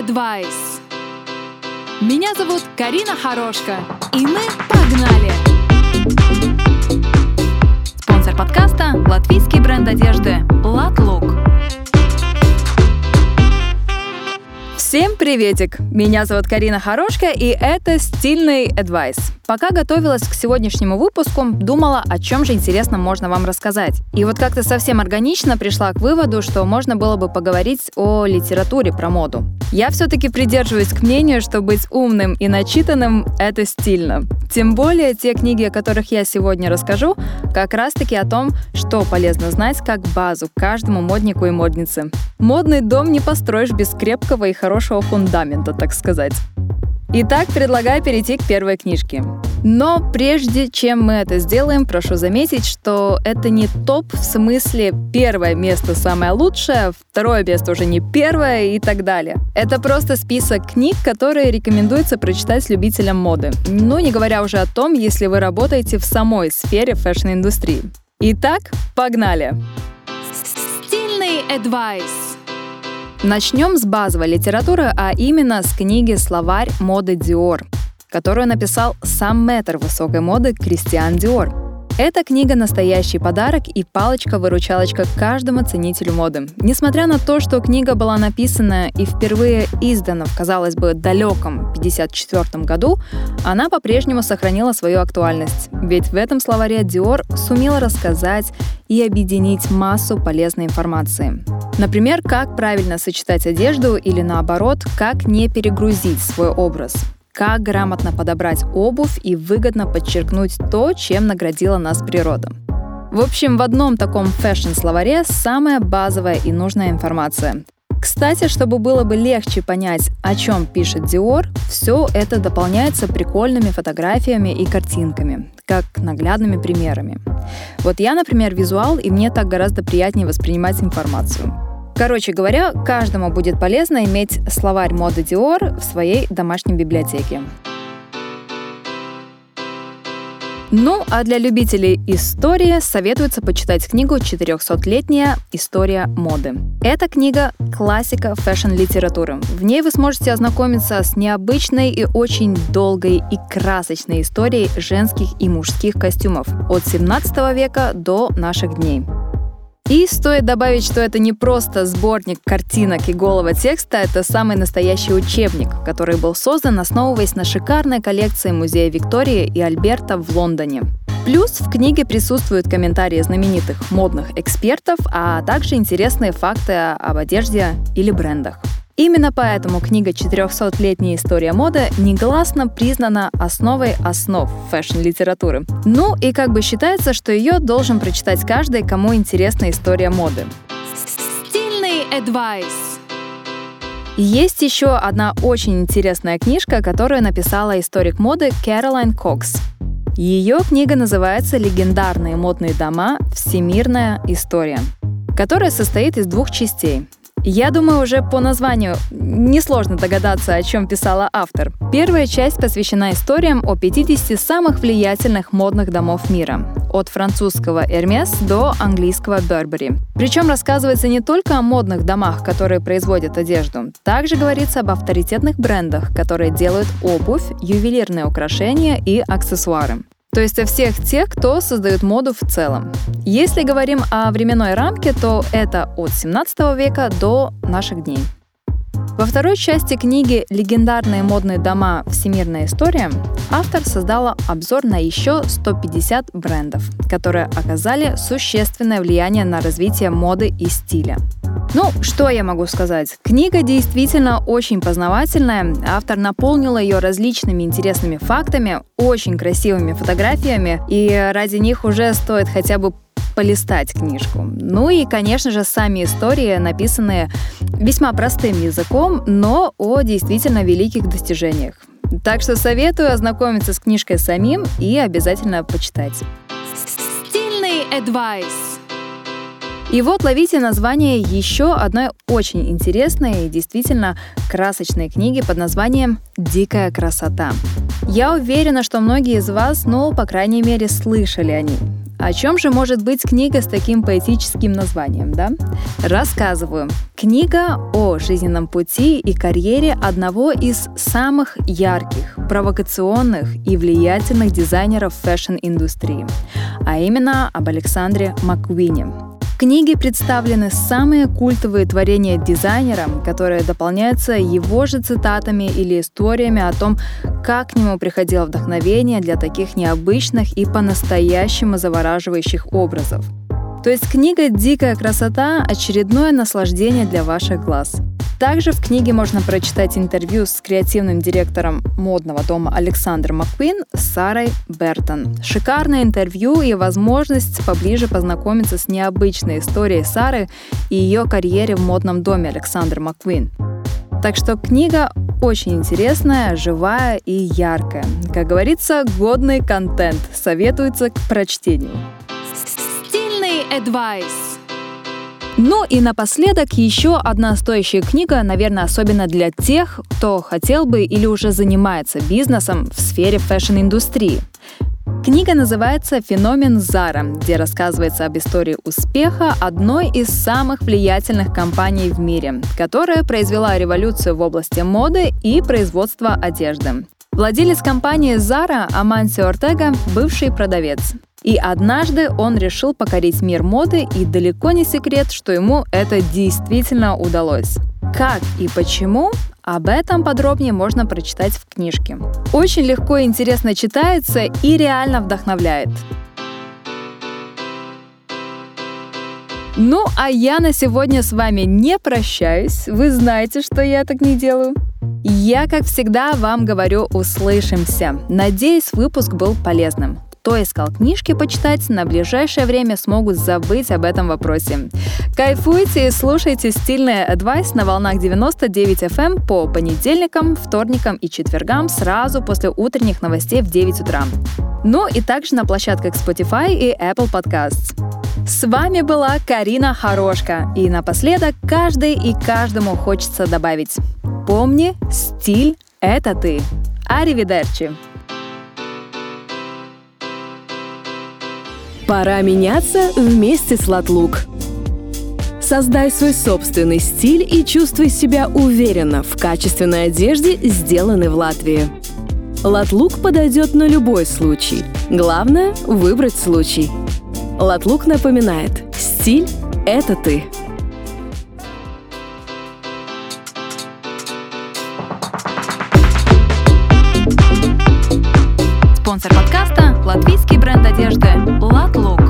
Advice. Меня зовут Карина Хорошка, и мы погнали! Спонсор подкаста – латвийский бренд одежды «Латлук». Всем приветик! Меня зовут Карина Хорошка, и это «Стильный Advice». Пока готовилась к сегодняшнему выпуску, думала, о чем же интересно можно вам рассказать. И вот как-то совсем органично пришла к выводу, что можно было бы поговорить о литературе про моду. Я все-таки придерживаюсь к мнению, что быть умным и начитанным — это стильно. Тем более те книги, о которых я сегодня расскажу, как раз-таки о том, что полезно знать как базу каждому моднику и моднице. Модный дом не построишь без крепкого и хорошего фундамента, так сказать. Итак, предлагаю перейти к первой книжке. Но прежде чем мы это сделаем, прошу заметить, что это не топ в смысле первое место самое лучшее, второе место уже не первое и так далее. Это просто список книг, которые рекомендуется прочитать любителям моды. Ну, не говоря уже о том, если вы работаете в самой сфере fashion-индустрии. Итак, погнали! Стильный advice. Начнем с базовой литературы, а именно с книги «Словарь моды Диор», которую написал сам мэтр высокой моды Кристиан Диор. Эта книга — настоящий подарок и палочка-выручалочка каждому ценителю моды. Несмотря на то, что книга была написана и впервые издана в, казалось бы, далеком 1954 году, она по-прежнему сохранила свою актуальность. Ведь в этом словаре Диор сумела рассказать и объединить массу полезной информации. Например, как правильно сочетать одежду или наоборот, как не перегрузить свой образ как грамотно подобрать обувь и выгодно подчеркнуть то, чем наградила нас природа. В общем, в одном таком фэшн-словаре самая базовая и нужная информация. Кстати, чтобы было бы легче понять, о чем пишет Dior, все это дополняется прикольными фотографиями и картинками, как наглядными примерами. Вот я, например, визуал, и мне так гораздо приятнее воспринимать информацию. Короче говоря, каждому будет полезно иметь словарь моды Dior в своей домашней библиотеке. Ну, а для любителей истории советуется почитать книгу «400-летняя история моды». Эта книга — классика фэшн-литературы. В ней вы сможете ознакомиться с необычной и очень долгой и красочной историей женских и мужских костюмов от 17 века до наших дней. И стоит добавить, что это не просто сборник картинок и голого текста, это самый настоящий учебник, который был создан, основываясь на шикарной коллекции Музея Виктории и Альберта в Лондоне. Плюс в книге присутствуют комментарии знаменитых модных экспертов, а также интересные факты об одежде или брендах. Именно поэтому книга «400-летняя история моды» негласно признана основой основ фэшн-литературы. Ну и как бы считается, что ее должен прочитать каждый, кому интересна история моды. Стильный advice. Есть еще одна очень интересная книжка, которую написала историк моды Кэролайн Кокс. Ее книга называется «Легендарные модные дома. Всемирная история», которая состоит из двух частей. Я думаю, уже по названию несложно догадаться, о чем писала автор. Первая часть посвящена историям о 50 самых влиятельных модных домов мира. От французского Hermes до английского Burberry. Причем рассказывается не только о модных домах, которые производят одежду. Также говорится об авторитетных брендах, которые делают обувь, ювелирные украшения и аксессуары то есть о всех тех, кто создает моду в целом. Если говорим о временной рамке, то это от 17 века до наших дней. Во второй части книги «Легендарные модные дома. Всемирная история» автор создала обзор на еще 150 брендов, которые оказали существенное влияние на развитие моды и стиля. Ну, что я могу сказать? Книга действительно очень познавательная. Автор наполнил ее различными интересными фактами, очень красивыми фотографиями, и ради них уже стоит хотя бы полистать книжку. Ну и, конечно же, сами истории, написанные весьма простым языком, но о действительно великих достижениях. Так что советую ознакомиться с книжкой самим и обязательно почитать. Стильный advice. И вот ловите название еще одной очень интересной и действительно красочной книги под названием «Дикая красота». Я уверена, что многие из вас, ну, по крайней мере, слышали о ней. О чем же может быть книга с таким поэтическим названием, да? Рассказываю. Книга о жизненном пути и карьере одного из самых ярких, провокационных и влиятельных дизайнеров fashion-индустрии, а именно об Александре Маквине книге представлены самые культовые творения дизайнера, которые дополняются его же цитатами или историями о том, как к нему приходило вдохновение для таких необычных и по-настоящему завораживающих образов. То есть книга «Дикая красота» — очередное наслаждение для ваших глаз — также в книге можно прочитать интервью с креативным директором модного дома Александром Маккуин с Сарой Бертон. Шикарное интервью и возможность поближе познакомиться с необычной историей Сары и ее карьере в модном доме Александр Маккуин. Так что книга очень интересная, живая и яркая. Как говорится, годный контент. Советуется к прочтению. Стильный advice. Ну и напоследок еще одна стоящая книга, наверное, особенно для тех, кто хотел бы или уже занимается бизнесом в сфере fashion-индустрии. Книга называется «Феномен Zara», где рассказывается об истории успеха одной из самых влиятельных компаний в мире, которая произвела революцию в области моды и производства одежды. Владелец компании Zara Амансио Ортега – бывший продавец. И однажды он решил покорить мир моды, и далеко не секрет, что ему это действительно удалось. Как и почему? Об этом подробнее можно прочитать в книжке. Очень легко и интересно читается и реально вдохновляет. Ну, а я на сегодня с вами не прощаюсь. Вы знаете, что я так не делаю. Я, как всегда, вам говорю «услышимся». Надеюсь, выпуск был полезным кто искал книжки почитать, на ближайшее время смогут забыть об этом вопросе. Кайфуйте и слушайте стильный адвайс на волнах 99 FM эм по понедельникам, вторникам и четвергам сразу после утренних новостей в 9 утра. Ну и также на площадках Spotify и Apple Podcasts. С вами была Карина Хорошка. И напоследок каждый и каждому хочется добавить. Помни, стиль — это ты. Аривидерчи! Пора меняться вместе с Латлук. Создай свой собственный стиль и чувствуй себя уверенно в качественной одежде, сделанной в Латвии. Латлук подойдет на любой случай. Главное — выбрать случай. Латлук напоминает «Стиль — это ты». Спонсор подкаста – латвийский бренд одежды «Латлук».